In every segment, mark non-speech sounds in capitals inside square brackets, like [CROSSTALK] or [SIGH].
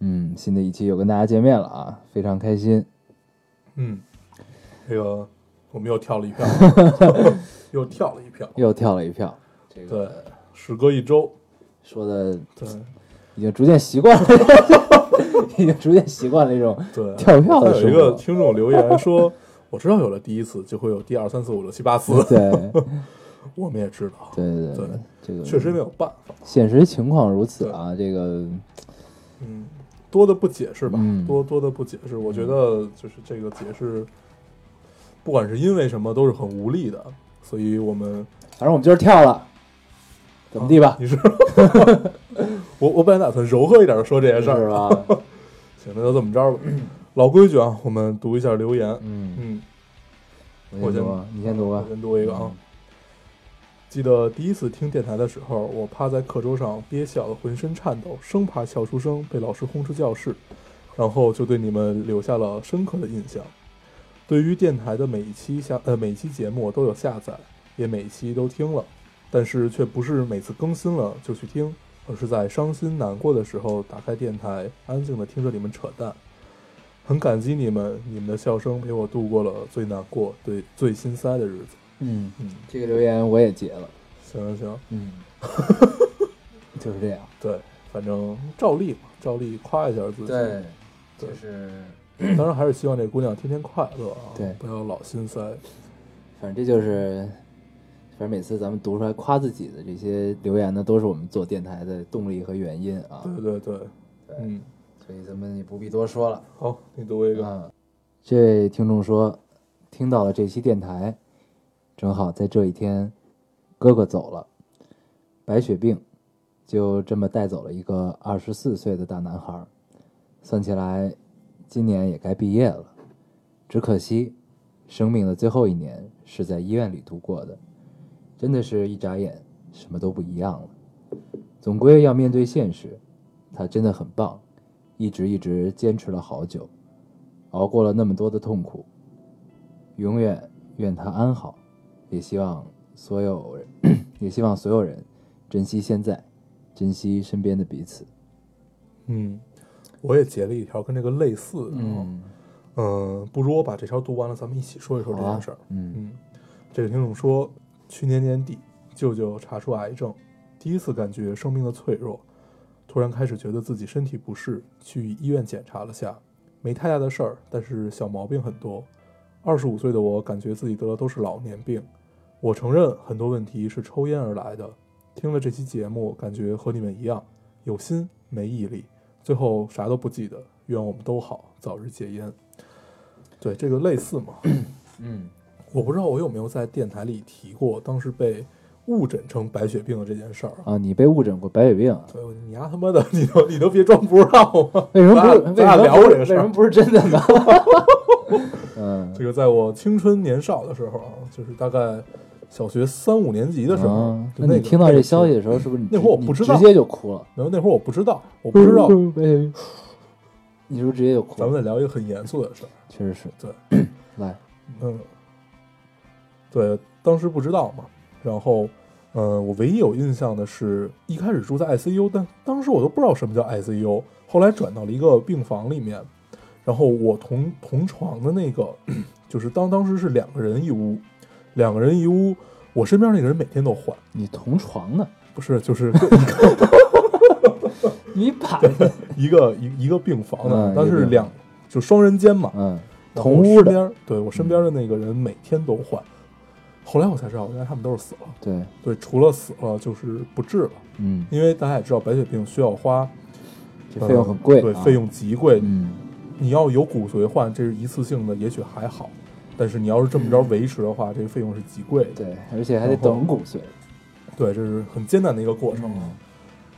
嗯，新的一期又跟大家见面了啊，非常开心。嗯，这个我们又跳了一票，[LAUGHS] 又跳了一票。又跳了一票，这对个，时隔一周，说的对。已经逐渐习惯了，[LAUGHS] 已经逐渐习惯了一种对，跳票的还有一个听众留言说，[LAUGHS] 我知道有了第一次，就会有第二、三四、五六、七八次。对。我们也知道，对对对这个确实没有办法。现实情况如此啊，这个嗯，多的不解释吧，嗯多多的不解释。我觉得就是这个解释，不管是因为什么，都是很无力的。所以我们反正我们今儿跳了，怎么地吧？你是 [LAUGHS] 我我本来打算柔和一点的说这件事儿是吧？[LAUGHS] 行，那就这么着吧。老规矩啊，我们读一下留言。嗯，嗯，我先读啊，你先读吧我。先读一个啊。记得第一次听电台的时候，我趴在课桌上憋笑的浑身颤抖，生怕笑出声被老师轰出教室，然后就对你们留下了深刻的印象。对于电台的每一期下呃每一期节目都有下载，也每一期都听了，但是却不是每次更新了就去听，而是在伤心难过的时候打开电台，安静的听着你们扯淡。很感激你们，你们的笑声陪我度过了最难过、对最心塞的日子。嗯，嗯，这个留言我也截了。行行行，嗯，[LAUGHS] 就是这样。对，反正照例嘛，照例夸一下自己。对，对就是当然还是希望这姑娘天天快乐啊，对不要老心塞。反正这就是，反正每次咱们读出来夸自己的这些留言呢，都是我们做电台的动力和原因啊。对对对，对嗯，所以咱们也不必多说了。好，你读一个。啊，这位听众说，听到了这期电台，正好在这一天，哥哥走了，白血病，就这么带走了一个二十四岁的大男孩。算起来，今年也该毕业了，只可惜，生命的最后一年是在医院里度过的，真的是一眨眼，什么都不一样了。总归要面对现实，他真的很棒，一直一直坚持了好久。熬过了那么多的痛苦，永远愿他安好，也希望所有人，[COUGHS] 也希望所有人珍惜现在，珍惜身边的彼此。嗯，我也截了一条跟这个类似的。嗯，嗯，不如我把这条读完了，咱们一起说一说这件事儿。嗯嗯，这个听众说，去年年底舅舅查出癌症，第一次感觉生命的脆弱，突然开始觉得自己身体不适，去医院检查了下，没太大的事儿，但是小毛病很多。二十五岁的我感觉自己得的都是老年病，我承认很多问题是抽烟而来的。听了这期节目，感觉和你们一样，有心没毅力，最后啥都不记得。愿我们都好，早日戒烟。对，这个类似嘛。[CLEARS THROAT] 嗯，我不知道我有没有在电台里提过，当时被误诊成白血病的这件事儿。啊，你被误诊过白血病啊？对，你丫他妈的，你都你都别装不知道吗？为什么不是？为咱俩咱俩聊这个事儿为什么。不是真的呢？[LAUGHS] 嗯，这个在我青春年少的时候啊，就是大概小学三五年级的时候，啊就个那你听到这消息的时候，是不是你那会儿我不知道直接就哭了？然后那会儿我不知道，我不知道。你是不是直接就哭了咱们？再聊一个很严肃的事儿。确实是。对，来，[CLEARS THROAT] 嗯，对，当时不知道嘛，然后，呃，我唯一有印象的是，一开始住在 ICU，但当时我都不知道什么叫 ICU，后来转到了一个病房里面，然后我同同床的那个，[CLEARS THROAT] 就是当当时是两个人一屋，两个人一屋，我身边那个人每天都换，你同床呢？不是，就是 [LAUGHS] 一个你把 [LAUGHS] 一个一一个病房的，但是两就双人间嘛，嗯然后同屋边，对我身边的那个人每天都换。后来我才知道，原来他们都是死了。对，对，除了死了就是不治了，嗯，因为大家也知道白血病需要花，这费用很贵，对，啊。费用极贵。嗯，你要有骨髓换，这是一次性的，也许还好，但是你要是这么着维持的话，这个费用是极贵的。对，而且还得等骨髓，对，这是很艰难的一个过程。嗯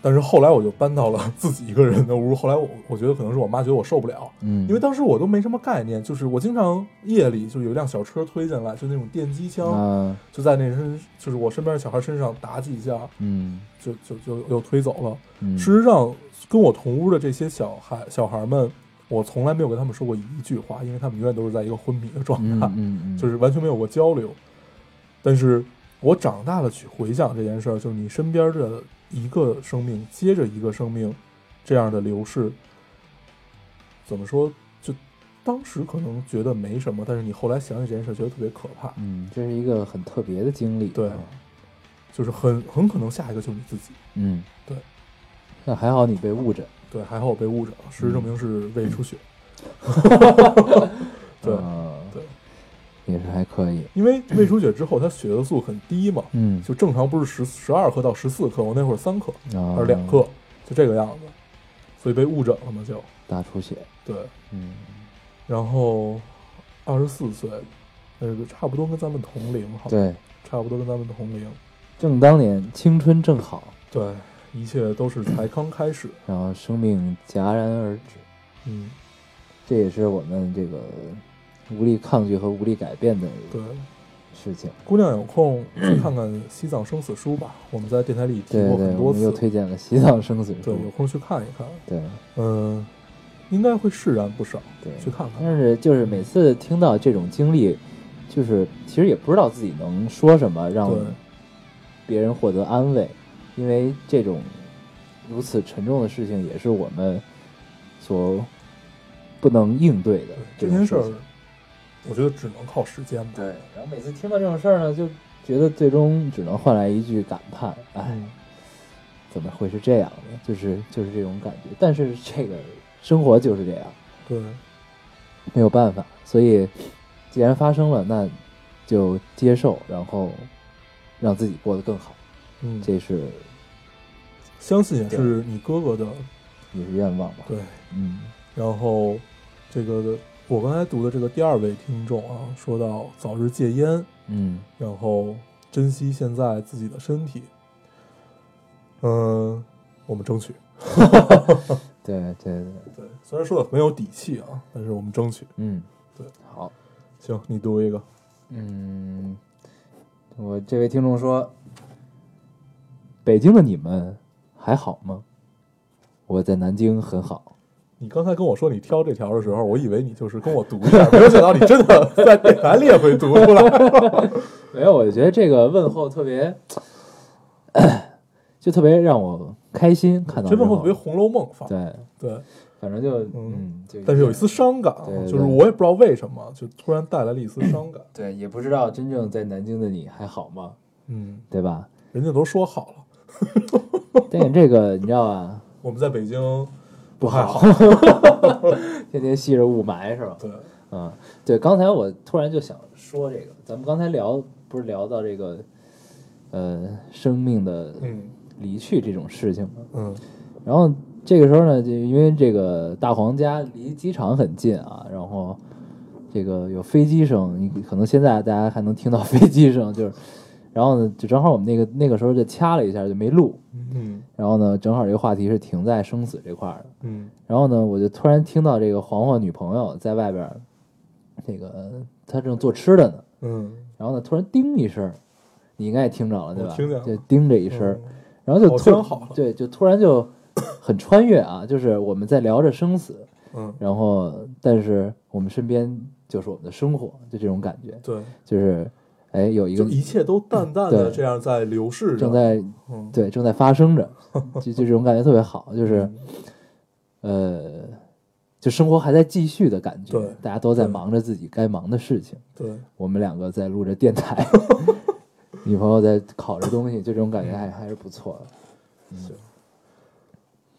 但是后来我就搬到了自己一个人的屋。[LAUGHS] 后来我我觉得可能是我妈觉得我受不了，嗯，因为当时我都没什么概念，就是我经常夜里就有一辆小车推进来，就那种电击枪，啊，就在那身就是我身边的小孩身上打几下，嗯就就就又推走了。嗯，事实上，跟我同屋的这些小孩小孩们，我从来没有跟他们说过一句话，因为他们永远都是在一个昏迷的状嗯态，嗯嗯，[LAUGHS] 就是完全没有过交流。但是我长大了去回想这件事儿，就是你身边的一个生命接着一个生命这样的流逝，怎么说？就当时可能觉得没什么，但是你后来想起这件事儿，觉得特别可怕，嗯，这是一个很特别的经历，对啊就是很很可能下一个就是你自己。嗯，对。那还好你被误诊，对，还好我被误诊了，事实证明是胃出血。[LAUGHS] 对啊。对，也是还可以，因为胃出血之后，它血色素很低嘛，嗯，就正常不是十十二克到十四克，我那会儿三克啊。还是两克，就这个样子，所以被误诊了嘛，就大出血，对。嗯。然后二十四岁，那个差不多跟咱们同龄，好，，对，差不多跟咱们同龄，正当年青春正好，对，一切都是才刚开始，然后生命戛然而止，嗯，这也是我们这个无力抗拒和无力改变的对。事情。姑娘有空去看看《西藏生死书》吧，我们在电台里提过很多我们又，推荐了《西藏生死书。对，有》，空去看一看，对。嗯，应该会释然不少，对，去看看。但是就是每次听到这种经历，就是其实也不知道自己能说什么让别人获得安慰，因为这种如此沉重的事情也是我们所不能应对的这件事儿我觉得只能靠时间吧。对，然后每次听到这种事儿呢，就觉得最终只能换来一句感叹：哎，嗯，怎么会是这样呢？就是就是这种感觉。但是这个生活就是这样，对，没有办法。所以，既然发生了，那就接受，然后让自己过得更好。嗯，这是相信也是你哥哥的也是愿望吧？对。嗯然后，这个我刚才读的这个第二位听众啊，说到早日戒烟，嗯然后珍惜现在自己的身体。嗯，我们争取。[LAUGHS] 对对对，对，虽然说的很有底气啊，但是我们争取。嗯，对，好。行，你读一个。嗯，我这位听众说：“北京的你们还好吗？我在南京很好。你刚才跟我说你挑这条的时候，我以为你就是跟我读一下，[LAUGHS] 没有想到你真的在电台里也会读出来。[LAUGHS] 没有，我觉得这个问候特别，[COUGHS] 就特别让我开心。看到这问候特别《红楼梦》范。对，对，反正就嗯但是有一丝伤感就是我也不知道为什么，就突然带来了一丝伤感。对，也不知道真正在南京的你还好吗？嗯，对吧？人家都说好了，[LAUGHS] 但是这个你知道吧？我们在北京不太好好。天天吸着雾霾是吧？对，嗯，对，刚才我突然就想说这个，咱们刚才聊不是聊到这个，呃，生命的嗯离去这种事情吗？嗯然后这个时候呢，就因为这个大黄家离机场很近啊，然后这个有飞机声，你可能现在大家还能听到飞机声，就是，然后呢，就正好我们那个那个时候就掐了一下，就没录，嗯。然后呢，正好这个话题是停在生死这块儿的，嗯。然后呢，我就突然听到这个黄黄女朋友在外边儿，这个她正做吃的呢，嗯，然后呢，突然叮一声，你应该也听着了对吧？我听见了。就叮这一声，嗯。然后就突然好了。对，就突然就很穿越啊，就是我们在聊着生死，嗯，然后但是我们身边就是我们的生活，就这种感觉，对，就是哎有一个就一切都淡淡的这样在流逝着，正在嗯。对正在发生着，就就这种感觉特别好，就是呃，就生活还在继续的感觉对，大家都在忙着自己该忙的事情，对，我们两个在录着电台，[LAUGHS] 女朋友在烤着东西，就这种感觉还还是不错的。行，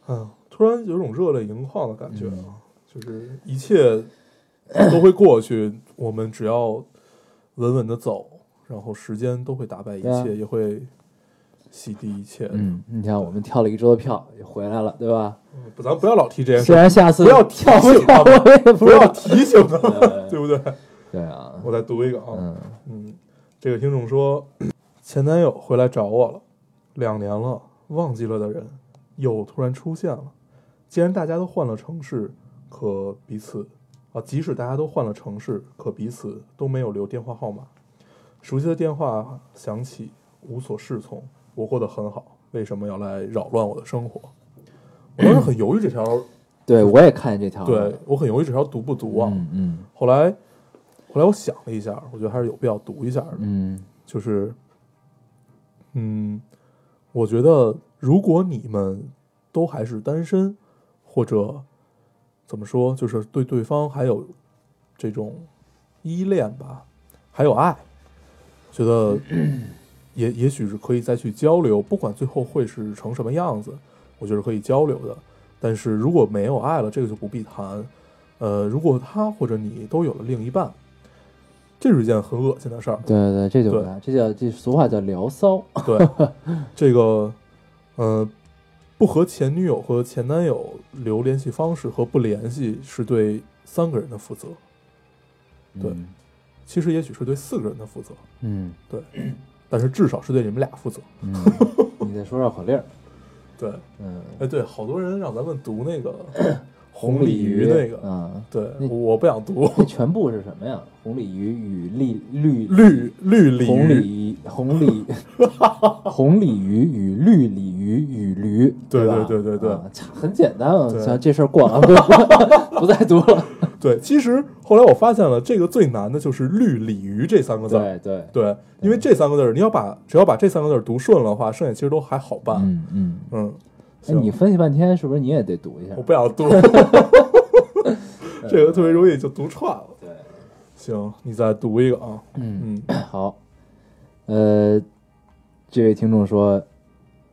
嗯，突然有种热泪盈眶的感觉嗯啊，就是一切都会过去，我们只要稳稳的走，然后时间都会打败一切，也会洗涤一切。嗯，你看我们跳了一周的票也回来了，对吧？嗯，不，咱不要老提这件事虽，然下次不要跳不我也不不要。提醒他们，对对不对？对啊，我再读一个啊，嗯嗯，这个听众说，前男友回来找我了，两年了，忘记了的人又突然出现了。既然大家都换了城市，可彼此啊，即使大家都换了城市，可彼此都没有留电话号码。熟悉的电话响起，无所适从。我过得很好，为什么要来扰乱我的生活？[COUGHS] 我当时很犹豫这条，对我也看见这条，对我很犹豫这条读不读啊？嗯嗯后来，后来我想了一下，我觉得还是有必要读一下的。嗯就是，嗯，我觉得如果你们都还是单身，或者怎么说，就是对对方还有这种依恋吧，还有爱，觉得也也许是可以再去交流，不管最后会是成什么样子，我觉得可以交流的。但是如果没有爱了，这个就不必谈。呃，如果他或者你都有了另一半，这是一件很恶心的事儿。对对对，这就这叫这俗话叫聊骚，对，这个，呃，不和前女友和前男友留联系方式和不联系是对三个人的负责，对嗯其实也许是对四个人的负责，嗯。对，[CLEARS THROAT] 但是至少是对你们俩负责。嗯，[LAUGHS] 你再说绕口令儿，对，嗯，哎，对，好多人让咱们读那个 [COUGHS] 红鲤鱼那个，嗯，对那，我不想读。这全部是什么呀？红鲤鱼与绿绿绿绿鲤红鱼，鲤红鲤 [LAUGHS] 红鲤鱼与绿鲤鱼与驴，对吧对对对对。啊很简单啊，对。行，这事儿过了，不 [LAUGHS] 不再读了。对，其实后来我发现了，这个最难的就是绿鲤鱼这三个字儿。对对，对，因为这三个字儿，你要把只要把这三个字儿读顺了的话，剩下其实都还好办。嗯嗯。嗯，哎，行你分析半天，是不是你也得读一下我？不想读，[LAUGHS] 这个特别容易就读串了。对，行，你再读一个啊。嗯，嗯，[CLEARS THROAT] 好。呃，这位听众说，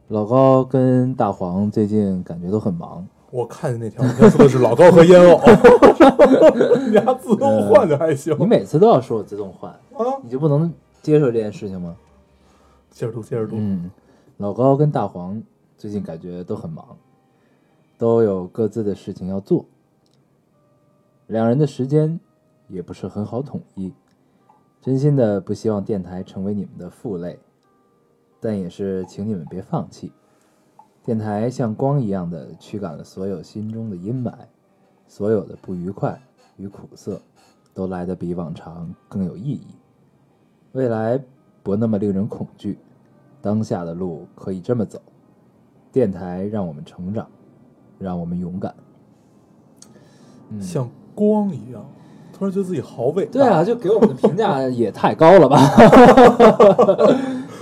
老高跟大黄最近感觉都很忙。我看见那条，你说的是老高和烟偶，[LAUGHS] 你还自动换就还行你每次都要说我自动换，啊。你就不能接受这件事情吗？接着读，接着读。嗯，老高跟大黄最近感觉都很忙，都有各自的事情要做，两人的时间也不是很好统一。真心的不希望电台成为你们的负累，但也是请你们别放弃。电台像光一样的驱赶了所有心中的阴霾，所有的不愉快与苦涩，都来得比往常更有意义。未来不那么令人恐惧，当下的路可以这么走。电台让我们成长，让我们勇敢。嗯，像光一样，突然觉得自己好伟大。对啊，就给我们的评价也太高了吧，[LAUGHS]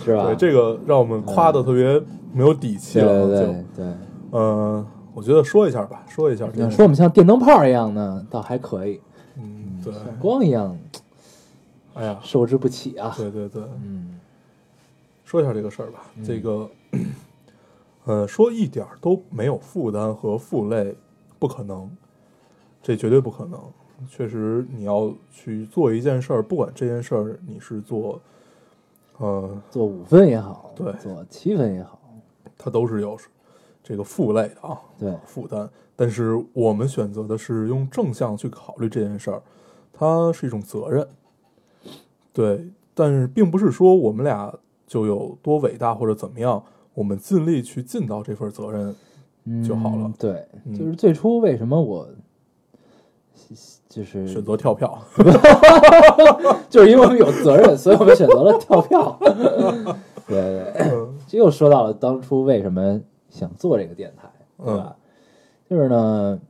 是吧？对，这个让我们夸的特别没有底气了。对对就对对，嗯，我觉得说一下吧，说一下。说我们像电灯泡一样呢，倒还可以；嗯，对，像光一样，哎呀，受之不起啊。对对对，嗯说一下这个事儿吧。这个，[CLEARS THROAT] 呃，说一点儿都没有负担和负累，不可能，这绝对不可能。确实，你要去做一件事儿，不管这件事儿你是做，呃，做五分也好，对做七分也好，它都是有这个负累的啊，对，负担。但是我们选择的是用正向去考虑这件事儿，它是一种责任。对，但是并不是说我们俩就有多伟大或者怎么样，我们尽力去尽到这份责任。就好了嗯对，嗯就是最初为什么我就是选择跳票，[LAUGHS] 就是因为我们有责任，所以我们选择了跳票。对对，[COUGHS] 又说到了当初为什么想做这个电台，对吧？就是呢，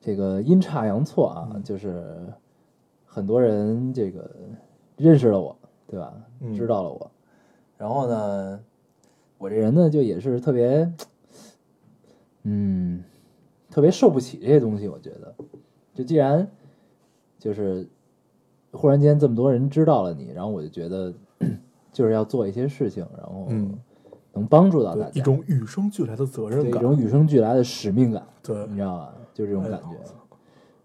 这个阴差阳错啊，嗯就是很多人这个认识了我，对吧？嗯知道了我，然后呢，我这人呢就也是特别，嗯，特别受不起这些东西。我觉得，就既然就是忽然间这么多人知道了你，然后我就觉得就是要做一些事情，然后嗯能帮助到大，家，一种与生俱来的责任感。一种与生俱来的使命感，对你知道吧？就这种哎感觉。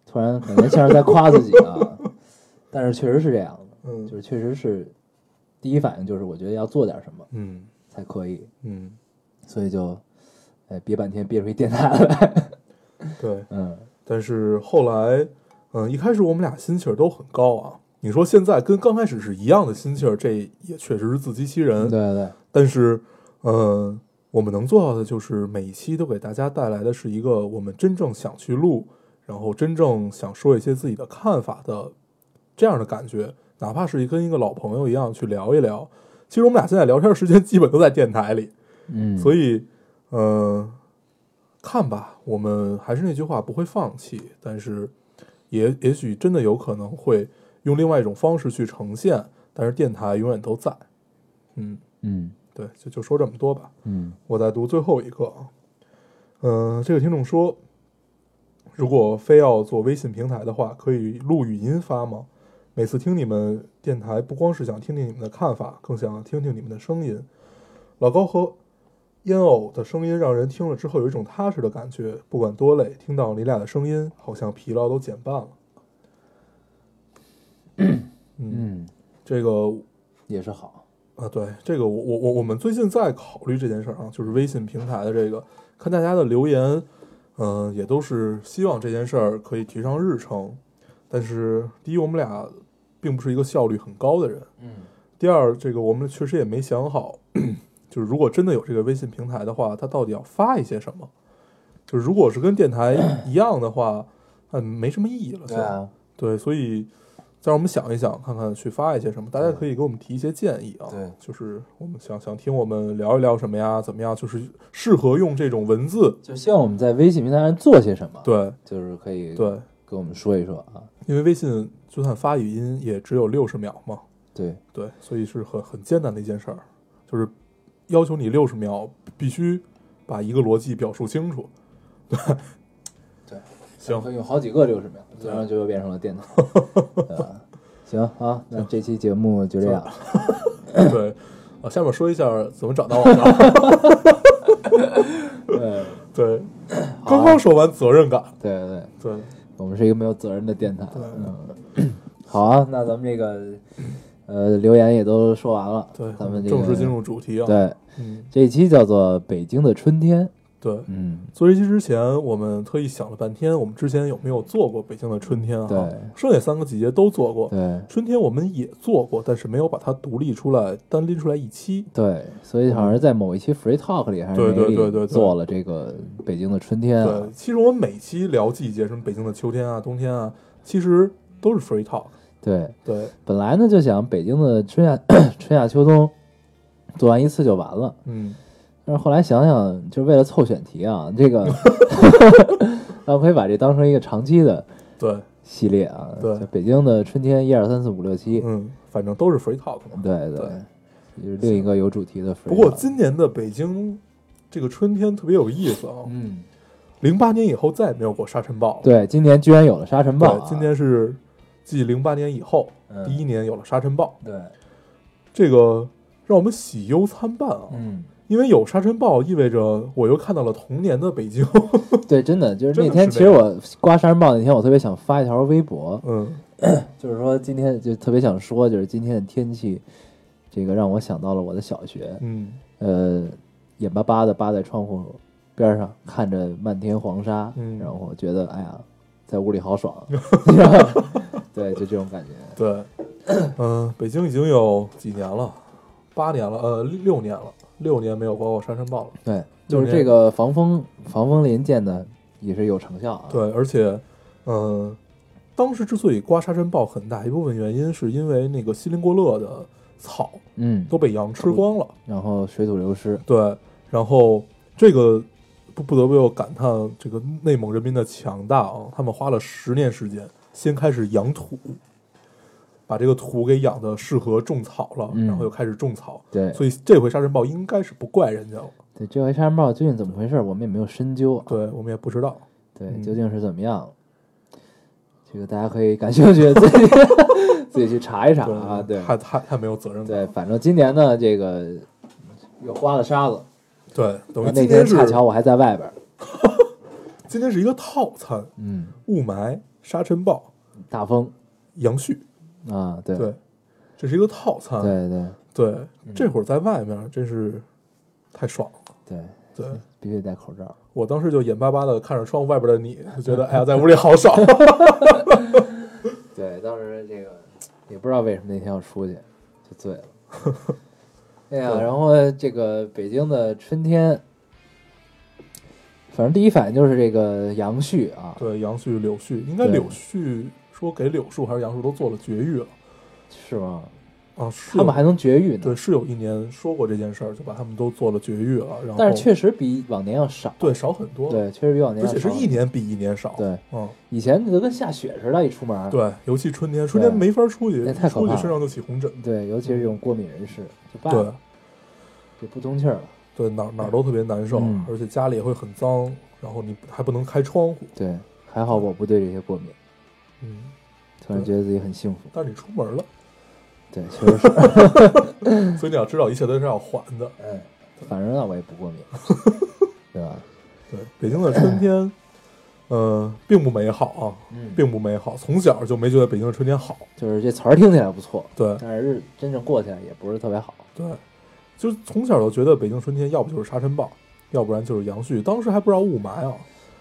突然感觉像是在夸自己啊，[LAUGHS] 但是确实是这样的，嗯就是确实是第一反应就是我觉得要做点什么嗯才可以，嗯，所以就哎憋半天憋出一电台来，对。[LAUGHS] 嗯，但是后来，嗯，一开始我们俩心气儿都很高啊。你说现在跟刚开始是一样的心气儿，这也确实是自欺欺人。对对对，但是，嗯，我们能做到的就是每一期都给大家带来的是一个我们真正想去录，然后真正想说一些自己的看法的这样的感觉，哪怕是跟一个老朋友一样去聊一聊。其实我们俩现在聊天时间 [LAUGHS] 基本都在电台里，嗯，所以，嗯、看吧，我们还是那句话，不会放弃，但是也也许真的有可能会用另外一种方式去呈现，但是电台永远都在。嗯，嗯对，就就说这么多吧。嗯我再读最后一个啊，嗯、这个听众说，如果非要做微信平台的话，可以录语音发吗？每次听你们电台，不光是想听听你们的看法，更想听听你们的声音。老高和烟偶的声音让人听了之后有一种踏实的感觉，不管多累，听到你俩的声音，好像疲劳都减半了。嗯，嗯，这个也是好。啊，对这个我我我我们最近在考虑这件事儿啊，就是微信平台的这个，看大家的留言，嗯、也都是希望这件事儿可以提上日程。但是第一，我们俩并不是一个效率很高的人；嗯第二，这个我们确实也没想好，[CLEARS THROAT] 就是如果真的有这个微信平台的话，它到底要发一些什么？就是如果是跟电台一样的话，那没什么意义了。对啊，对，所以再让我们想一想，看看去发一些什么，大家可以给我们提一些建议啊。对就是我们想想听我们聊一聊什么呀，怎么样，就是适合用这种文字。就希望我们在微信平台上做些什么。，对就是可以对，跟我们说一说啊。因为微信就算发语音也只有六十秒嘛，对，对，所以是很很艰难的一件事儿，就是要求你六十秒必须把一个逻辑表述清楚。对，对，行可以用好几个六十秒，对然后就又变成了电台。[LAUGHS] 对吧行啊，那这期节目就这样。对，啊，下面说一下怎么找到我们啊。[LAUGHS] 对对，[CLEARS THROAT] 刚刚说完责任感，对对，对，我们是一个没有责任的电台。嗯，好啊，那咱们这个呃留言也都说完了，对，咱们这个正式进入主题啊。，对嗯，这一期叫做《北京的春天》。对。嗯，做这期之前，我们特意想了半天，我们之前有没有做过北京的春天啊？对，剩下三个季节都做过。对春天我们也做过，但是没有把它独立出来，单拎出来一期。对，所以好像是在某一期 Free Talk 里还是对对对对对做了这个北京的春天啊对。，其实我们每期聊季节，什么北京的秋天啊、冬天啊，其实都是 free talk。对，对，本来呢就想北京的春夏 [COUGHS] 春夏秋冬做完一次就完了，嗯，但是后来想想，就是为了凑选题啊，这个 [LAUGHS] [LAUGHS] 咱们可以把这当成一个长期的对，系列啊。对就北京的春天一二三四五六七，嗯，反正都是 free talk 嘛。对对对，就是另一个有主题的 free 不过今年的北京这个春天特别有意思啊，嗯，零八年以后再也没有过沙尘暴。对，今年居然有了沙尘暴啊、对，今年是继零八年以后、嗯第一年有了沙尘暴，对，这个让我们喜忧参半啊。嗯，因为有沙尘暴，意味着我又看到了童年的北京。[LAUGHS] 对，真的就是那天，其实我刮沙尘暴那天，我特别想发一条微博，嗯，[COUGHS] 就是说今天就特别想说，就是今天的天气，这个让我想到了我的小学，嗯，呃，眼巴巴的扒在窗户边上，看着漫天黄沙，嗯。然后觉得哎呀，在屋里好爽，[LAUGHS] [LAUGHS] 对，就这种感觉。对，嗯、北京已经有几年了，八年了，呃，六年了，六年没有刮过沙尘暴了。对，就是这个防风防风林建的也是有成效啊。对，而且，嗯、当时之所以刮沙尘暴，很大一部分原因是因为那个锡林郭勒的草嗯，都被羊吃光了。然后水土流失，对，然后这个不不得不又感叹这个内蒙人民的强大啊！他们花了十年时间，先开始养土，把这个土给养的适合种草了，嗯然后又开始种草。对所以这回沙尘暴应该是不怪人家了。对，这回沙尘暴究竟怎么回事，我们也没有深究啊。对我们也不知道。对，嗯究竟是怎么样？这个大家可以感兴趣自己 [LAUGHS] 自己去查一查啊。对太太太没有责任感。对，反正今年呢，这个又刮了沙子，对，等于那天恰巧我还在外边，今天是一个套餐：嗯，雾霾、沙尘暴、大风杨絮。啊，对对，这是一个套餐。对对对，这会儿在外面真是太爽了。对，对。[LAUGHS] 必须得戴口罩。我当时就眼巴巴的看着窗户外边的你，就觉得 [LAUGHS] 哎呀，在屋里好爽。[LAUGHS] 对，当时这个也不知道为什么那天要出去，就醉了。哎呀，然后这个北京的春天，反正第一反应就是这个杨絮啊，对，杨絮、柳絮，应该柳絮说给柳树还是杨树都做了绝育了是吗？啊，是他们还能绝育呢，对，是有一年说过这件事儿，就把他们都做了绝育了，然后但是确实比往年要少，对少很多，，对，确实比往年而且是一年比一年少，对，嗯，以前都跟下雪似的，一出门，对，尤其春天，春天没法出去，那太出去身上就起红疹，对，尤其是这种过敏人士，对了，就不通气儿了。对，哪儿哪儿都特别难受，嗯。而且家里也会很脏，然后你还不能开窗户，对，还好我不对这些过敏，嗯，突然觉得自己很幸福。但是你出门了，对，确实是，[LAUGHS] 所以你要知道一切都是要还的。哎，反正呢我也不过敏，[LAUGHS] 对吧？对，北京的春天，呃，并不美好啊，嗯并不美好，从小就没觉得北京的春天好。就是这词儿听起来不错，对但是真正过起来也不是特别好。对，就是从小就觉得北京春天要不就是沙尘暴，要不然就是杨絮。当时还不知道雾霾啊，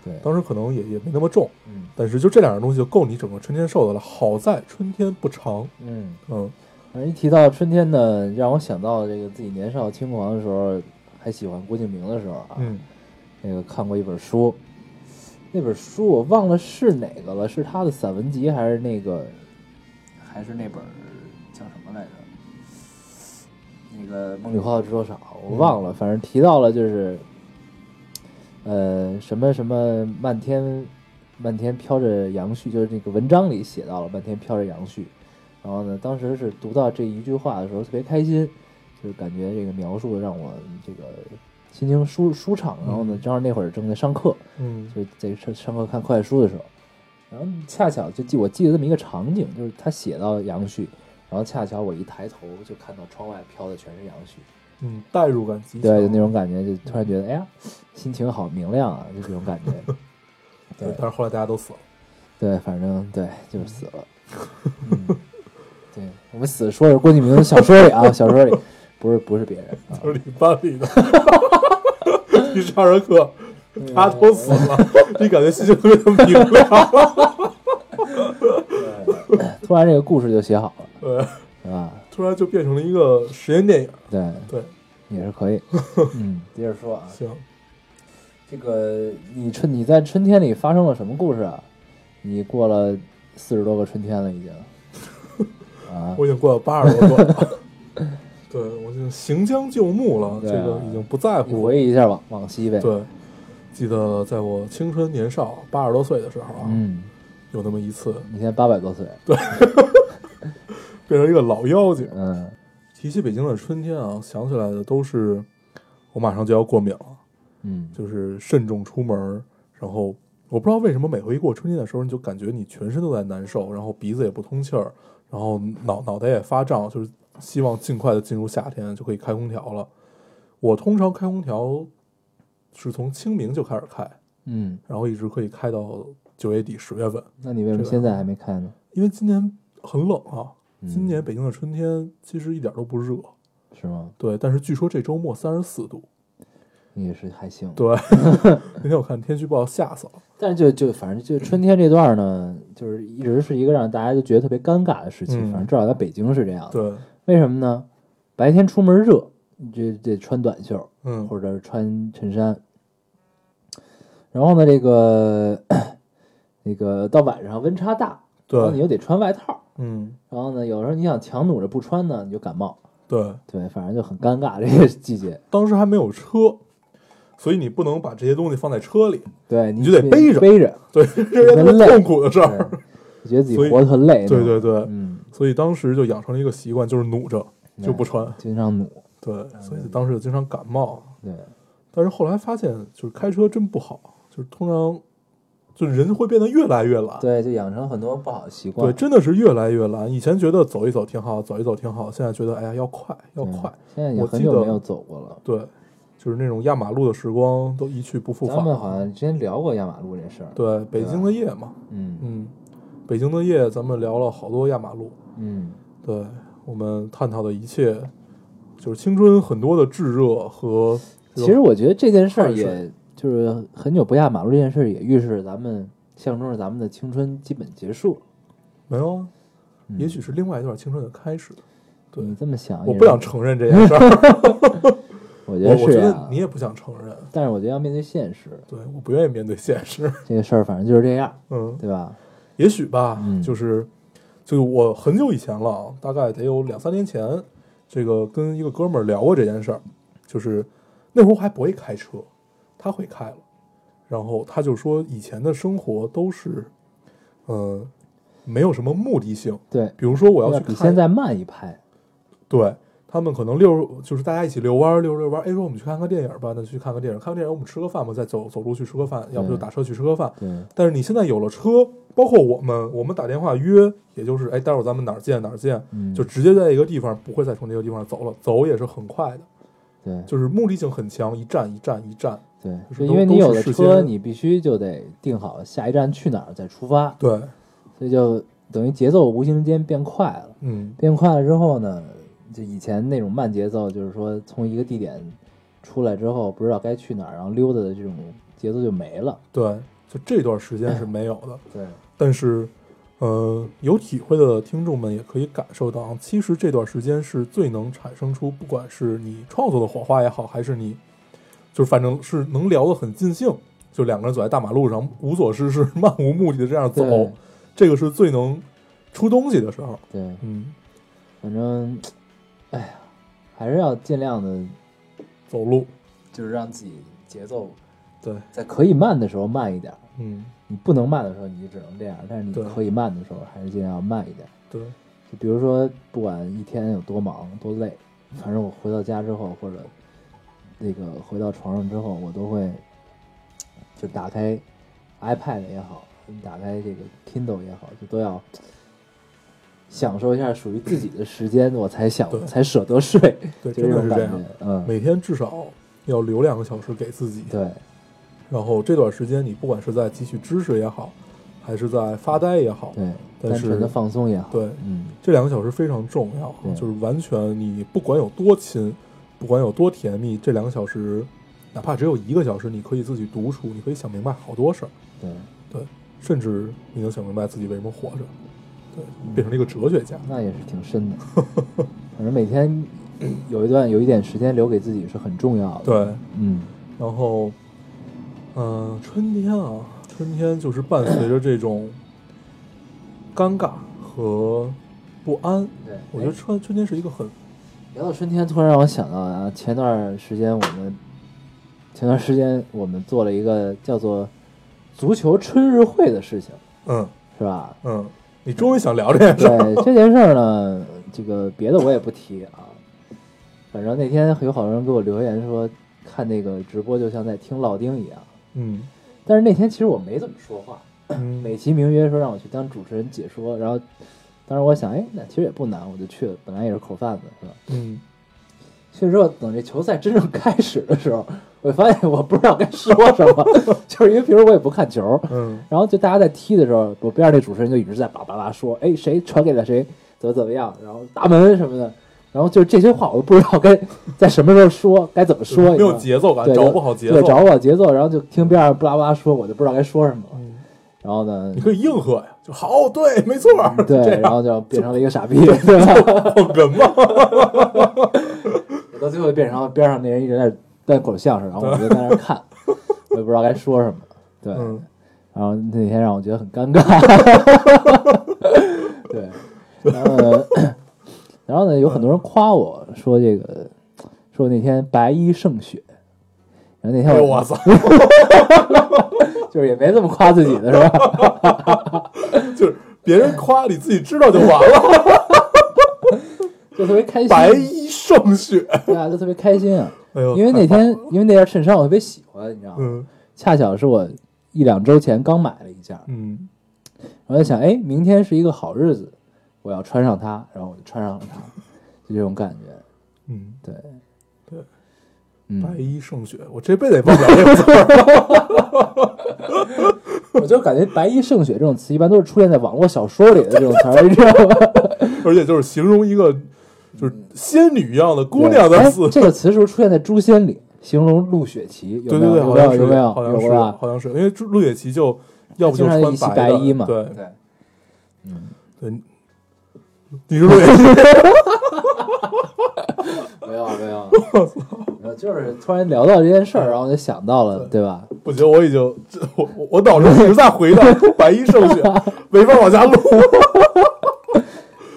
对，当时可能也也没那么重，嗯。但是就这两样东西就够你整个春天受的了。好在春天不长，嗯，嗯。反正一提到春天呢，让我想到这个自己年少轻狂的时候，还喜欢郭敬明的时候啊，嗯。那个看过一本书，那本书我忘了是哪个了，是他的散文集还是那个，还是那本叫什么来着？那个《梦里花落知多少》，我忘了，反正提到了就是，呃，什么什么漫天漫天飘着杨絮，就是那个文章里写到了漫天飘着杨絮。然后呢，当时是读到这一句话的时候特别开心，就是感觉这个描述让我这个心情舒舒畅。然后呢，正好那会儿正在上课，嗯就在上上课看课外书的时候，然后恰巧就记我记得这么一个场景，就是他写到杨絮，然后恰巧我一抬头就看到窗外飘的全是杨絮，嗯，代入感极强，对，就那种感觉，就突然觉得哎呀，心情好明亮啊，就这种感觉。对 [LAUGHS] 对，但是后来大家都死了。对，反正对，就是死了。嗯，对我们死说的是郭敬明的小说里啊，小说里不是不是别人啊。就 [LAUGHS] 是你班里的，你上着课，大家都死了，[LAUGHS] 你感觉心情特别的明亮。突然这个故事就写好了，对，是吧？突然就变成了一个实验电影。对，对，也是可以。[LAUGHS] 嗯，接着说啊，行，这个你春你在春天里发生了什么故事啊？你过了四十多个春天了，已经。[LAUGHS] 啊，我已经过了八十多个了。[LAUGHS] 对，我已经行将就木了，这个已经不在乎了。回忆一下往往昔呗。，对，记得在我青春年少八十多岁的时候啊，嗯，有那么一次你现在八百多岁，变成一个老妖精。嗯提起北京的春天啊，想起来的都是我马上就要过敏了，嗯，就是慎重出门儿。然后我不知道为什么每回一过春天的时候，你就感觉你全身都在难受，然后鼻子也不通气儿，然后脑脑袋也发胀，就是希望尽快的进入夏天就可以开空调了。我通常开空调是从清明就开始开，嗯，然后一直可以开到九月底十月份，那你为什么现在还没开呢？因为今年很冷啊。嗯今年北京的春天其实一点都不热，是吗？对，但是据说这周末三十四度，也是还行。对。[LAUGHS] 那天我看天气预报吓死了，[LAUGHS] 但是就就反正就春天这段呢，就是一直是一个让大家都觉得特别尴尬的时期。嗯反正至少在北京是这样的。对，为什么呢？白天出门热，你就得穿短袖嗯，或者穿衬衫。然后呢，这个 [COUGHS] 那个到晚上温差大，然后你对，又得穿外套。嗯，然后呢，有时候你想强弩着不穿呢，你就感冒。对，对，反正就很尴尬这个季节。当时还没有车，所以你不能把这些东西放在车里，对，你就得背着背着，[LAUGHS] 对，这是痛苦的事儿。你觉得自己活得很累。对对对，嗯，所以当时就养成了一个习惯，就是努着就不穿。经常弩。对，所以当时就经常感冒。对，但是后来发现，就是开车真不好，就是通常就是人会变得越来越懒。对，就养成很多不好的习惯。对，真的是越来越懒。以前觉得走一走挺好，走一走挺好，现在觉得哎呀要快要快。现在已经我记得很久没有走过了。对，就是那种压马路的时光都一去不复返咱们好。像之前聊过压马路这事儿。对，北京的夜嘛，嗯嗯，北京的夜，咱们聊了好多压马路。嗯，对我们探讨的一切，就是青春很多的炙热和其实我觉得这件事儿也就是很久不压马路这件事，也预示咱们象征着咱们的青春基本结束。没有啊，嗯也许是另外一段青春的开始。对你这么想，我不想承认这件事儿。[LAUGHS] 我觉得我我觉得你，也不想承认，但是我觉得要面对现实，对，我不愿意面对现实。[LAUGHS] 这个事儿反正就是这样，嗯，对吧？也许吧，嗯就是，就是我很久以前了啊，大概得有两三年前，这个跟一个哥们儿聊过这件事儿，就是那会儿我还不会开车，他会开了，然后他就说以前的生活都是，呃，没有什么目的性，对，比如说我要去看比现在慢一拍，对他们可能溜，就是大家一起遛弯儿，遛着遛弯儿。哎，说我们去看个电影吧，那去看个电影，看个电影，我们吃个饭吧，再走走路去吃个饭，要不就打车去吃个饭。对但是你现在有了车，包括我们，我们打电话约，也就是哎，待会儿咱们哪儿见哪儿见，嗯，就直接在一个地方，不会再从那个地方走了，走也是很快的，对就是目的性很强，一站一站一站。对，就是因为你有了车，你必须就得定好下一站去哪儿再出发，对，所以就等于节奏无形间变快了。嗯，变快了之后呢，就以前那种慢节奏，就是说从一个地点出来之后不知道该去哪儿，然后溜达的这种节奏就没了。对，就这段时间是没有的。[LAUGHS] 对，但是，呃，有体会的听众们也可以感受到，其实这段时间是最能产生出，不管是你创作的火花也好，还是你，就是反正是能聊得很尽兴，就两个人走在大马路上无所事事、漫无目的的这样走，这个是最能出东西的时候。对，嗯，反正，哎呀，还是要尽量的，走路，就是让自己节奏对，在可以慢的时候慢一点。儿。嗯，你不能慢的时候，你就只能这样；但是你可以慢的时候，还是尽量要慢一点。对，就比如说，不管一天有多忙多累，反正我回到家之后，或者那个回到床上之后，我都会就打开 iPad 也好，打开这个 Kindle 也好，就都要享受一下属于自己的时间，我才想对才舍得睡，[LAUGHS] 对，就真的是这样这种感觉。。嗯，每天至少要留两个小时给自己。对然后这段时间，你不管是在汲取知识也好，还是在发呆也好，对，但是单纯的放松也好。对嗯，这两个小时非常重要对，就是完全你不管有多亲，不管有多甜蜜，这两个小时，哪怕只有一个小时，你可以自己独处，你可以想明白好多事儿，对，对，甚至你能想明白自己为什么活着，对，变成了一个哲学家，那也是挺深的。[LAUGHS] 反正每天有一段有一点时间留给自己是很重要的。对，嗯，然后，嗯、春天啊，春天就是伴随着这种尴尬和不安，对，我觉得哎春春天是一个很，聊到春天，突然让我想到啊，前段时间我们前段时间我们做了一个叫做足球春日会的事情，嗯是吧？嗯，你终于想聊这件事儿，对这件事儿呢，这个别的我也不提啊。反正那天有好多人给我留言说，看那个直播就像在听老丁一样。嗯但是那天其实我没怎么说话，嗯美其名曰说让我去当主持人解说，然后当时我想，哎，那其实也不难，我就去了，本来也是口贩子，是吧？嗯。去了之后，等这球赛真正开始的时候，我发现我不知道该说什么，[LAUGHS] 就是因为平时我也不看球，嗯然后就大家在踢的时候，我边上那主持人就一直在叭叭叭说，哎，谁传给了谁，怎么怎么样，然后大门什么的，然后就是这些话我都不知道该在什么时候说，该怎么说，[LAUGHS] 没有节奏感，对找不好节奏。对，找不好节奏，然后就听边上巴拉巴拉说，我就不知道该说什么了。嗯然后呢你，可以应和呀，就好，对，没错对，然后就变成了一个傻逼，[LAUGHS] 对吧？捧哏嘛，到最后变成了边上那人一直在在口相声，然后我就在那看，我也不知道该说什么。对，嗯然后那天让我觉得很尴尬。[LAUGHS] 对，然后呢，然后呢，有很多人夸我说这个，说那天白衣胜雪。然后那天我我操，[LAUGHS] 就是也没这么夸自己的是吧？[LAUGHS] 就是别人夸你自己知道就完了，[LAUGHS] 就特别开心，白衣胜雪，对啊，就特别开心啊。哎呦，因为那天因为那件衬衫我特别喜欢，你知道吗？嗯恰巧是我一两周前刚买了一件，嗯我在想，哎，明天是一个好日子，我要穿上它，然后我就穿上了它，就这种感觉。嗯，对，白衣胜雪，我这辈子也忘不了这个词儿，[LAUGHS] 我就感觉“白衣胜雪”这种词一般都是出现在网络小说里的这种词儿，你知道吗？[LAUGHS] 而且就是形容一个就是仙女一样的姑娘的死，这个词是不是出现在《诛仙》里，形容陆雪琪？有对对对，没有？好像是没有？没有？好像是？好像是，因为陆雪琪就要不就穿经常一白衣嘛。对对，嗯，对，[LAUGHS] 你是陆雪琪，没有 [LAUGHS] 没有，没有，就是突然聊到这件事儿，然后我就想到了，对吧？不行，我已经我我我脑子一直在回到白衣胜雪，[LAUGHS] 没法往下录。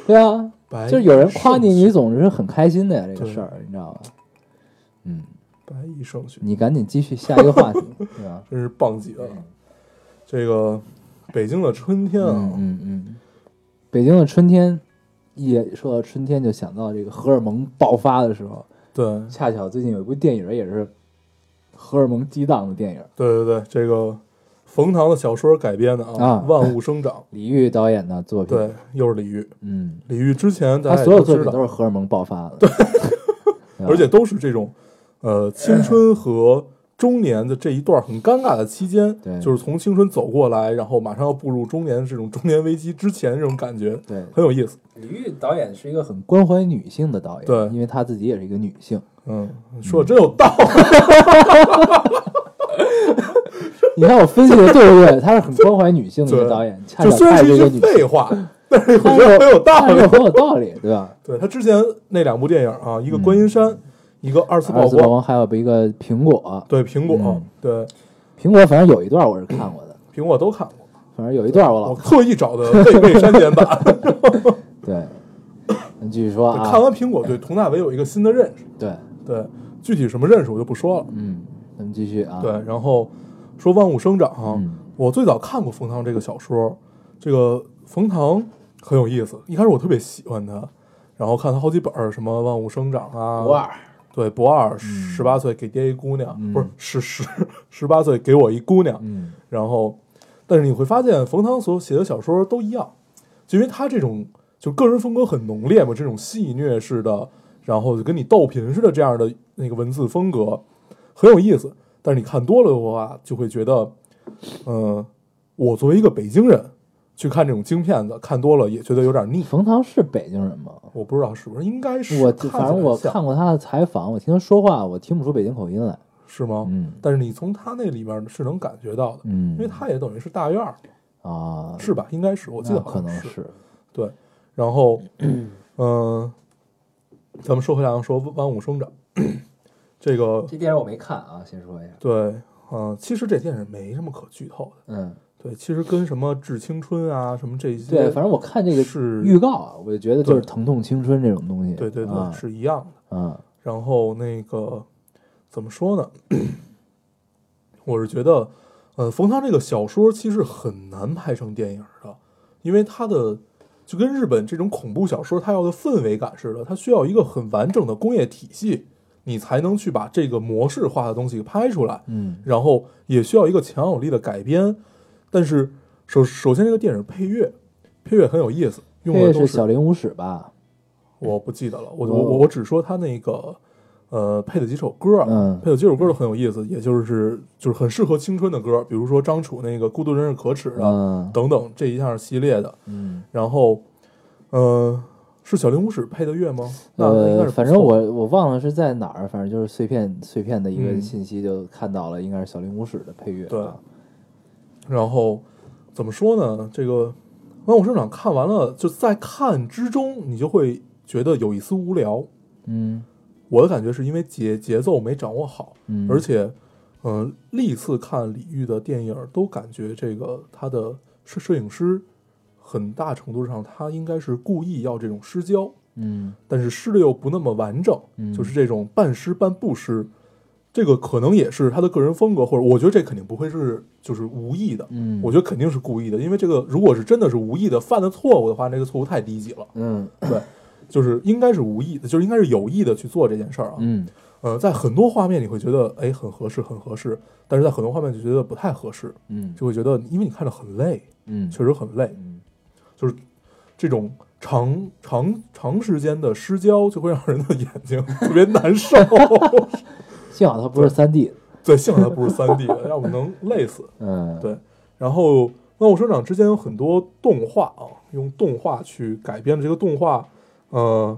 对啊，白就是有人夸你，你总是很开心的呀，这个事儿，你知道吧？嗯，白衣胜雪，你赶紧继续下一个话题，对吧？[LAUGHS] 真是棒极了。这个北京的春天啊，嗯嗯嗯，北京的春天，一说到春天就想到这个荷尔蒙爆发的时候，对。恰巧最近有一部电影也是荷尔蒙激荡的电影，对对对，这个冯唐的小说改编的啊，啊万物生长》，李玉导演的作品，对，又是李玉。嗯，李玉之前他所有作品都是荷尔蒙爆发的，对，[LAUGHS] 而且都是这种呃青春和中年的这一段很尴尬的期间，对就是从青春走过来，然后马上要步入中年这种中年危机之前这种感觉，对，很有意思。李玉导演是一个很关怀女性的导演，对因为她自己也是一个女性。嗯，说的真有道理。[LAUGHS] 你看我分析的对不对？他是很关怀女性的一个导演，恰就巧虽然是一句他是一个女性，废话，[LAUGHS] 但是我觉得很有道理。很有道理，对吧？对他之前那两部电影啊，一个观音山，一个二次曝光，还有一个苹果，对苹果嗯，对苹果反正有一段我是看过的，苹果都看过。反正有一段我我老看。特意找的未被删减版。[LAUGHS] [LAUGHS] 对，你继续说啊，看完苹果，对佟大为有一个新的认识。对，对，具体什么认识我就不说了。嗯，咱们继续啊，对，然后说万物生长，嗯我最早看过冯唐这个小说，这个冯唐很有意思。一开始我特别喜欢他，然后看他好几本儿，什么《万物生长》啊，不二，对，不二，十八岁给爹一姑娘，嗯不是是十十八岁给我一姑娘。嗯然后，但是你会发现冯唐所写的小说都一样，就因为他这种就个人风格很浓烈嘛，这种戏谑式的，然后就跟你逗贫似的这样的那个文字风格很有意思。但是你看多了的话，就会觉得，嗯、我作为一个北京人去看这种京片子，看多了也觉得有点腻。冯唐是北京人吗？我不知道是不是，应该是，我反正我看过他的采访，我听他说话，我听不出北京口音来。是吗？嗯但是你从他那里面是能感觉到的，嗯，因为他也等于是大院儿，啊，是吧？应该是，我记得可能是，对，然后，嗯、[CLEARS THROAT] 咱们说回来说万物生长，[CLEARS THROAT] 这个这电影我没看啊，先说一下。对，嗯、其实这电影没什么可剧透的，嗯，对，其实跟什么致青春啊，什么这些，对，反正我看这个是预告啊，我就觉得就是疼痛青春这种东西。对对对、啊是一样的。啊，然后那个怎么说呢？[COUGHS] 我是觉得，呃，冯唐这个小说其实很难拍成电影的，因为他的就跟日本这种恐怖小说它要的氛围感似的，它需要一个很完整的工业体系，你才能去把这个模式化的东西拍出来。嗯然后也需要一个强有力的改编。但是首首先这个电影配乐，配乐很有意思，用的都是小林武史吧？我不记得了，我哦我我我只说他那个呃配的几首歌配的几首歌都很有意思，也就是就是很适合青春的歌，比如说张楚那个《孤独人是可耻的》嗯等等这一项系列的。嗯，然后，呃，是小林武史配的乐吗？那那应该呃，是不错反正我我忘了是在哪儿，反正就是碎片碎片的一个嗯信息，就看到了，应该是小林武史的配乐。对啊然后怎么说呢？这个《万物生长》看完了，就在看之中，你就会觉得有一丝无聊。嗯我的感觉是因为节节奏没掌握好，嗯，而且，嗯、历次看李玉的电影都感觉这个他的摄摄影师很大程度上他应该是故意要这种失焦，嗯但是失的又不那么完整，嗯就是这种半失半不失。这个可能也是他的个人风格，或者我觉得这肯定不会是就是无意的，嗯，我觉得肯定是故意的，因为这个如果是真的是无意的犯的错误的话，那个错误太低级了。嗯对，就是应该是无意的，就是应该是有意的去做这件事儿啊。嗯呃，在很多画面你会觉得哎很合适，很合适，但是在很多画面就觉得不太合适，嗯就会觉得因为你看着很累，嗯，确实很累，嗯就是这种长长长时间的失焦就会让人的眼睛特别难受。[LAUGHS] 幸好它不是三 D。对，幸好它不是三 D 的，要不能累死。[LAUGHS] 嗯，对，然后《万物生长》之间有很多动画啊，用动画去改编的这个动画，呃，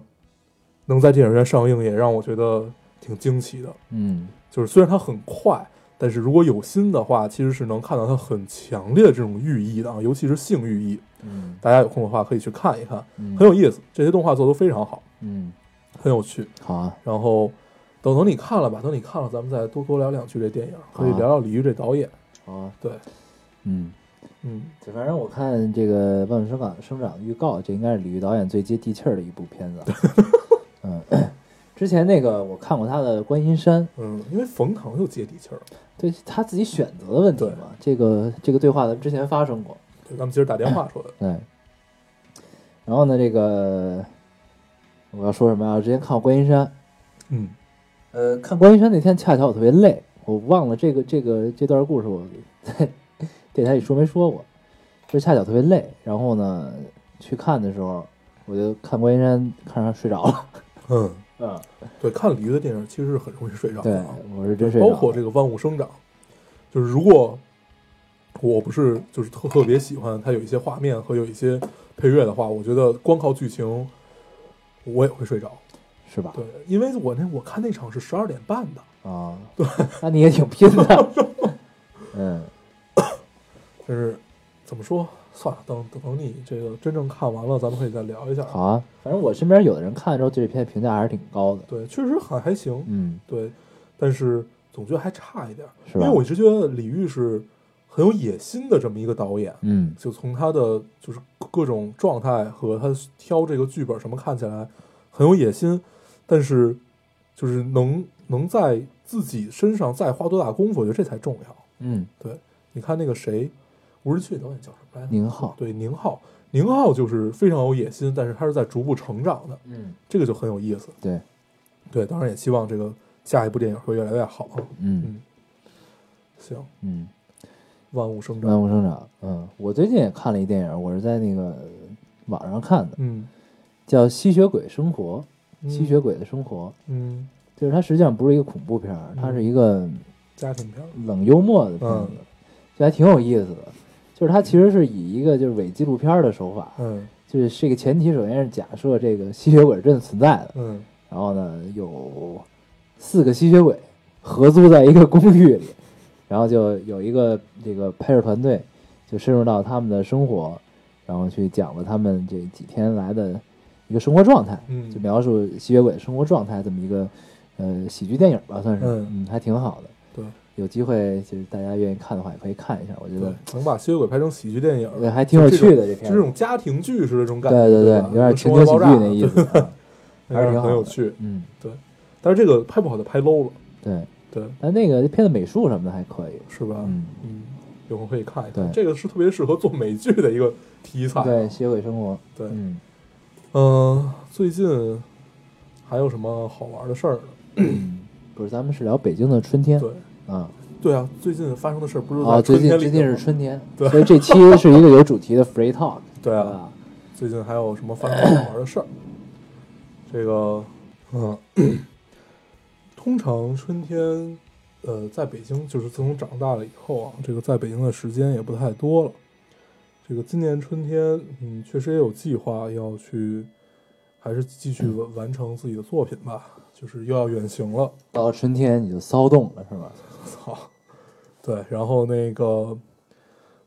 能在电影院上映也让我觉得挺惊奇的。嗯就是虽然它很快，但是如果有心的话，其实是能看到它很强烈的这种寓意的啊，尤其是性寓意。嗯大家有空的话可以去看一看，嗯，很有意思。这些动画做得都非常好，嗯很很有趣。好啊，然后等等你看了吧，等你看了，咱们再多多聊两句这电影，可以聊聊李玉这导演。啊，对，嗯，嗯，就反正我看这个《万物生长》生长预告，这应该是李玉导演最接地气儿的一部片子。[LAUGHS] 嗯，之前那个我看过他的《观音山》，嗯，因为冯唐就接地气儿。对他自己选择的问题嘛，这个这个对话咱们之前发生过。对，咱们今儿打电话说的。[LAUGHS] 对，然后呢，这个我要说什么呀？我之前看过《观音山》，嗯呃，看《观音山》那天恰巧我特别累，我忘了这个这个这段故事我在 [LAUGHS] 电台里说没说过，就是恰巧特别累，然后呢去看的时候，我就看《观音山》看上睡着了。嗯，嗯，[LAUGHS] 对，看李玉的电影其实是很容易睡着对的啊。，我是真睡着。包括这个《万物生长》，就是如果我不是就是特特别喜欢它有一些画面和有一些配乐的话，我觉得光靠剧情我也会睡着。是吧？对，因为我那我看那场是十二点半的，啊，对，[LAUGHS] 那你也挺拼的。[LAUGHS] 嗯，[COUGHS] 就是怎么说？算了，等等等你这个真正看完了，咱们可以再聊一下。好，啊，反正我身边有的人看了之后对这片评价还是挺高的。对，确实还还行，嗯，对，但是总觉得还差一点，是因为我一直觉得李玉是很有野心的这么一个导演，嗯就从他的就是各种状态和他挑这个剧本什么看起来很有野心，但是就是能能在自己身上再花多大功夫，我觉得这才重要。嗯，对，你看那个谁，吴仁俊导演叫什么来着？宁浩对，宁浩，宁浩就是非常有野心，但是他是在逐步成长的，嗯，这个就很有意思。对，对，当然也希望这个下一部电影会越来越好。嗯嗯，行，嗯，万物生长。万物生长。嗯，我最近也看了一电影，我是在那个网上看的，嗯，叫《吸血鬼生活》。嗯。吸血鬼的生活，嗯，就是它实际上不是一个恐怖片儿，它是一个家庭片儿。冷幽默的片子嗯，就还挺有意思的。就是它其实是以一个就是伪纪录片儿的手法，嗯。就是这个前提首先是假设这个吸血鬼是真的存在的，嗯。然后呢有四个吸血鬼合租在一个公寓里，然后就有一个这个拍摄团队就深入到他们的生活，然后去讲了他们这几天来的一个生活状态，嗯。就描述吸血鬼的生活状态这么一个呃喜剧电影吧，算是，嗯。还挺好的。对。有机会就是大家愿意看的话，也可以看一下，我觉得，能把吸血鬼拍成喜剧电影，对还挺有趣的这就这。种家庭剧似的这种感觉，对对对，有点情景喜剧那意思，啊 [LAUGHS] 还是挺很有趣。嗯，对。但是这个拍不好就拍 low 了，对，对，但那个片子美术什么的还可以。是吧？嗯，嗯，有空可以看一看。对。这个是特别适合做美剧的一个题材啊。对，吸血鬼生活，对，嗯，嗯，最近还有什么好玩的事儿 [CLEARS THROAT] 不是，咱们是聊北京的春天对，啊。对啊，最近发生的事儿不是哦，在最近最近是春天，对所以这期是一个有主题的 free talk，[LAUGHS] 对啊，吧？最近还有什么发生好玩的事儿？[CLEARS THROAT] 这个，嗯，通常春天，呃，在北京就是自从长大了以后啊，这个在北京的时间也不太多了。这个今年春天，嗯，确实也有计划要去，还是继续完完成自己的作品吧，就是又要远行了。到了春天你就骚动了，是吧？[LAUGHS] 操，对，然后那个，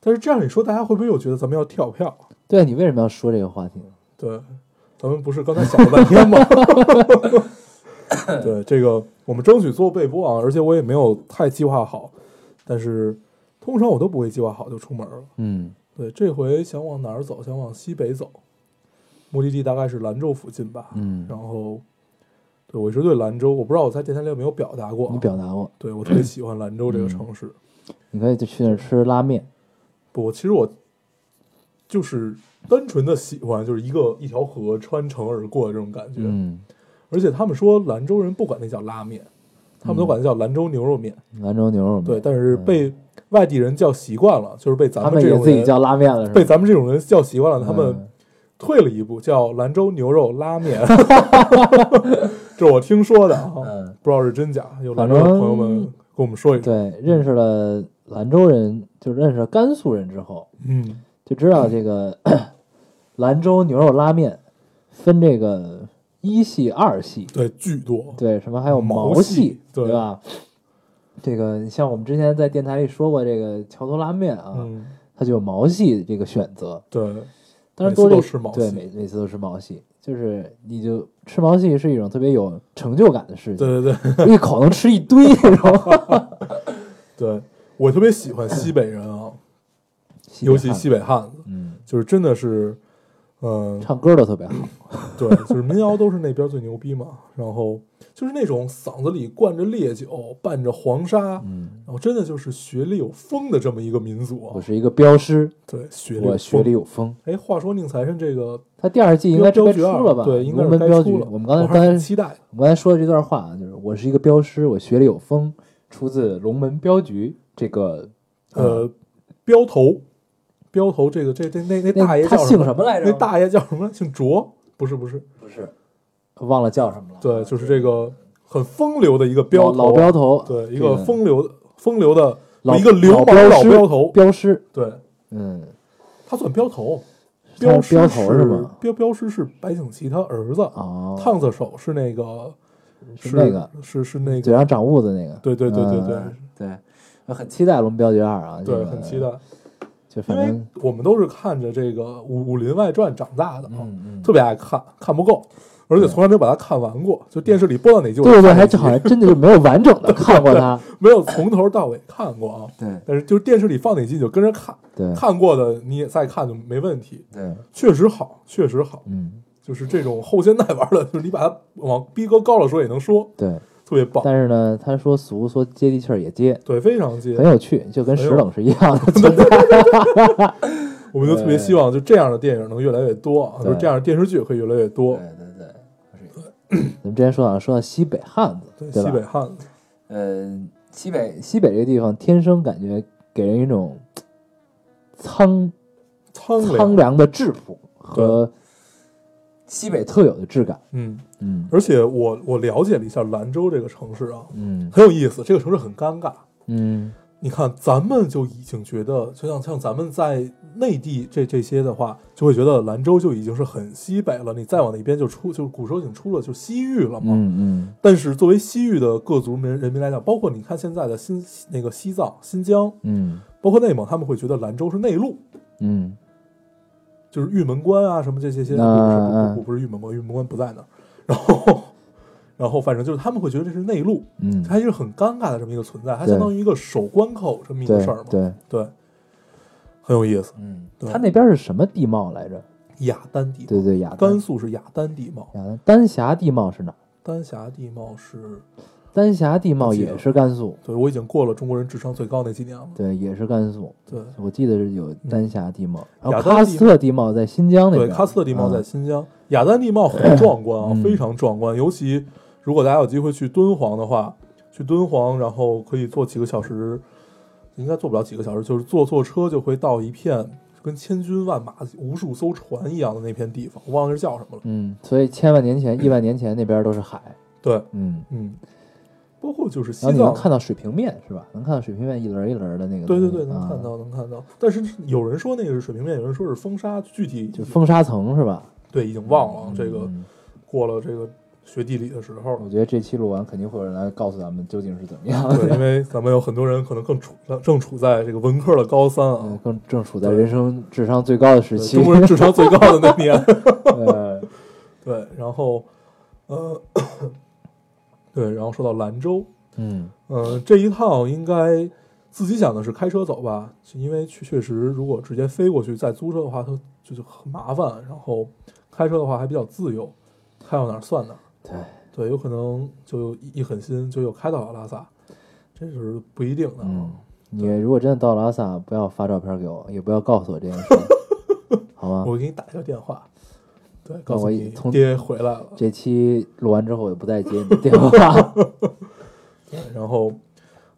但是这样一说，大家会不会又觉得咱们要跳票？对啊，你为什么要说这个话题呢？对，咱们不是刚才想了半天吗？[LAUGHS] 对，这个我们争取做备播啊，而且我也没有太计划好，但是通常我都不会计划好就出门了。嗯对，这回想往哪儿走？想往西北走，目的地大概是兰州附近吧。嗯，然后，对我一直对兰州，我不知道我在电台里有没有表达过啊。你表达过，对我特别喜欢兰州这个城市。你可以就去那儿吃拉面，不，其实我就是单纯的喜欢，就是一个一条河穿城而过的这种感觉。嗯，而且他们说兰州人不管那叫拉面，他们都管那叫兰州牛肉面。兰州牛肉面，对，但是嗯被外地人叫习惯了，就是被咱们这种人们自己叫拉面了，是吧？被咱们这种人叫习惯了，他们嗯退了一步，叫兰州牛肉拉面。[LAUGHS] 这我听说的啊，嗯，不知道是真假。有兰州的朋友们跟我们说一说。对，认识了兰州人，就认识了甘肃人之后，嗯，就知道这个 [COUGHS] 兰州牛肉拉面分这个一系、二系，对，巨多。对，什么还有毛毛系对吧？这个你像我们之前在电台里说过，这个桥头拉面啊，嗯，它就有毛细这个选择。对，但是多对细每每次都是毛细。就是你就吃毛细是一种特别有成就感的事情，对对对一口能吃一堆那种。[LAUGHS] 对，我特别喜欢西北人啊，尤其西北北汉子，嗯，就是真的是，嗯、唱歌都特别好，[LAUGHS] 对，就是民谣都是那边最牛逼嘛。然后就是那种嗓子里灌着烈酒，伴着黄沙，嗯，然后真的就是学里有风的这么一个民族啊。我是一个镖师，对，学里有我学里。有风。哎，话说宁财神这个他第二季应该该出了吧？对，应该。该出了。我们刚才刚才期待。我们刚才说的这段话啊，就是我是一个镖师，我学里有风，出自《龙门镖局》这个。呃，镖头，镖头这个这这那那那大爷他姓叫什什么来着？那大爷叫什么？姓卓？不是不是，不是，忘了叫什么了。对，就是这个很风流的一个镖头，老老镖头，对，一个风流风流的老一个流氓老镖头，镖师，对嗯，他算镖头，他镖师是镖头是吗镖镖师是白景琦他儿子，哦，烫子手是那个是那个是是那个，嘴上长痦子那个。对对对对对嗯对，我很期待《龙门镖局二》啊，对，很期待，就因为，我们都是看着这个《武武林外传》长大的啊，嗯嗯，特别爱看，看不够，而且从来没有把它看完过，就电视里播到哪集对对还好像真的就没有完整的 [LAUGHS] 看过它。没有从头到尾看过啊。对但是就是电视里放哪集你就跟着看，对看过的你也再看就没问题，对，确实好，确实好。嗯，就是这种后现代玩的，就是你把它往逼格高了说也能说，对。特别棒，但是呢，他说俗，说接地气儿也接，对，非常接。很。有趣，就跟石冷是一样的存在。[LAUGHS] 我们就特别希望就这样的电影能越来越多啊，就是这样的电视剧可以越来越多。对对对，咱们之前说到说到西北汉子，对，吧？西北汉子，呃，西北西北这个地方天生感觉给人一种苍苍，苍凉的质朴和西北特有的质感。嗯，嗯而且我我了解了一下兰州这个城市啊，嗯很有意思。这个城市很尴尬，嗯你看咱们就已经觉得，就像像咱们在内地这这些的话，就会觉得兰州就已经是很西北了。你再往那边就出，就是古时候已经出了就西域了嘛。嗯嗯但是作为西域的各族民人民来讲，包括你看现在的新那个西藏、新疆，嗯包括内蒙，他们会觉得兰州是内陆，嗯就是玉门关啊什么这些些，不嗯是不不不是玉门关，玉门关不在那儿。然后，然后反正就是他们会觉得这是内陆，嗯，它是很尴尬的这么一个存在，它相当于一个守关口这么一个事儿嘛。对，对，很有意思。嗯，对他那边是什么地貌来着？雅丹地貌，对对，雅甘肃是雅丹地貌，雅丹丹霞地貌是哪儿？丹霞地貌是，丹霞地貌也是甘肃，对我已经过了中国人智商最高那几年了。对，也是甘肃。对我记得是有丹霞地貌，然后喀斯特地貌在新疆那对，边。喀斯特地貌在嗯新疆，雅丹地貌很壮观啊，嗯非常壮观。尤其如果大家有机会去敦煌的话，去敦煌，然后可以坐几个小时，应该坐不了几个小时，就是坐坐车就会到一片跟千军万马、无数艘船一样的那片地方，我忘了是叫什么了。嗯，所以千万年前、亿万年前那边都是海。对，嗯，嗯，包括就是西藏你能，看到水平面是吧？能看到水平面一轮一轮的那个。对对对，能啊看到，能看到。但是有人说那个是水平面，有人说是风沙，具体就风沙层是吧？对已经忘了啊。这个嗯过了这个学地理的时候我。觉得这期录完肯定会有人来告诉咱们究竟是怎么样。对，因为咱们有很多人可能更处正处在这个文科的高三嗯啊，更正处在人生智商最高的时期。中国人智商最高的那年。[LAUGHS] 呃，对，然后，呃，对，然后说到兰州，嗯呃、这一趟应该自己想的是开车走吧，因为确确实如果直接飞过去再租车的话，它就就很麻烦，然后开车的话还比较自由，开到哪儿算哪儿。对，对，有可能就一一狠心就又开到了拉萨，这是不一定的啊。嗯，你如果真的到了拉萨，不要发照片给我，也不要告诉我这件事，[LAUGHS] 好吗？我给你打一个电话，对，告诉我你从爹回来了。这期录完之后，我就不再接你的电话。[LAUGHS] 对，然后，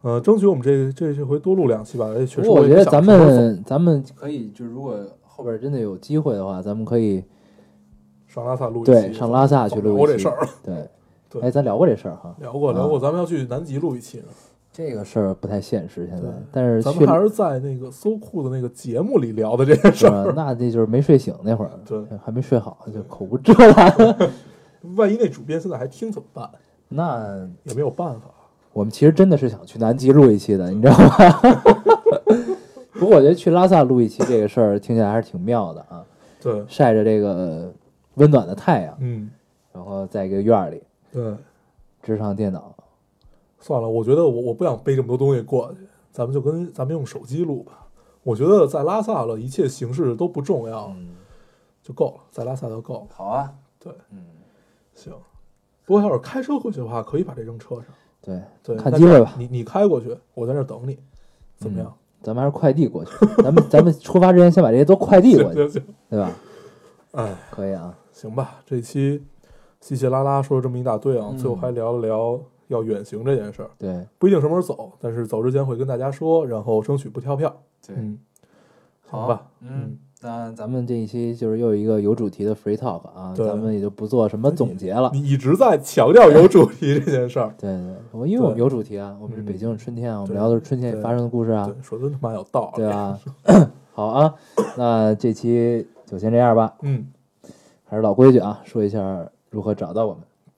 呃，争取我们这这这回多录两期吧。而且确实过我觉得咱们咱们可以，就是如果后边真的有机会的话，咱们可以上拉萨录一期，对上拉萨去录一期聊过这事儿，对。[LAUGHS] 对哎，咱聊过这事儿哈，聊过聊过，咱们要去南极录一期呢。这个事儿不太现实现在，但是去咱们还是在那个搜酷的那个节目里聊的这件事儿。那这就是没睡醒那会儿，对，还没睡好，就口无遮拦。[LAUGHS] 万一那主编现在还听怎么办？那也没有办法。我们其实真的是想去南极录一期的，你知道吗？[LAUGHS] 不过我觉得去拉萨录一期这个事儿听起来还是挺妙的啊，对，晒着这个温暖的太阳，嗯，然后在一个院儿里对，支上电脑，算了，我觉得我我不想背这么多东西过去，咱们就跟咱们用手机录吧。我觉得在拉萨了，一切形式都不重要，嗯，就够了，在拉萨就够了。好啊，对，嗯，行。不过要是开车回去的话，可以把这扔车上。对，对，看机会吧你你开过去，我在这儿等你，怎么样？咱们还是快递过去，咱们咱们出发之前先把这些都快递过去，对吧？哎，可以啊，行吧，这期稀稀拉拉说了这么一大堆啊，嗯最后还聊了聊要远行这件事儿，对。不一定什么时候走，但是走之前会跟大家说，然后争取不跳票。对。嗯，好吧，嗯，那咱们这一期就是又一个有主题的 free talk 啊，咱们也就不做什么总结了。你一直在强调有主题这件事儿，对 [LAUGHS] 对，我因为我们有主题啊，我们是嗯北京的春天啊，我们聊的是春天里发生的故事啊，对，说真他妈有道理。对吧？[LAUGHS] 好啊，那这期就先这样吧。嗯，还是老规矩啊，说一下如何找到我们。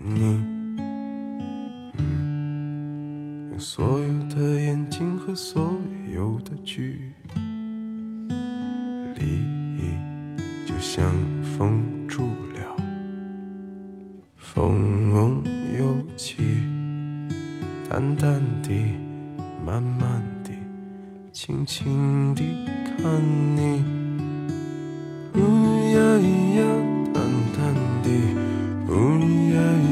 你，嗯，所有的眼睛和所有的距离，就像封住了，风又起，淡淡地，慢慢地，轻轻地看你。呜呀咿呀，淡淡地，呜呀呀，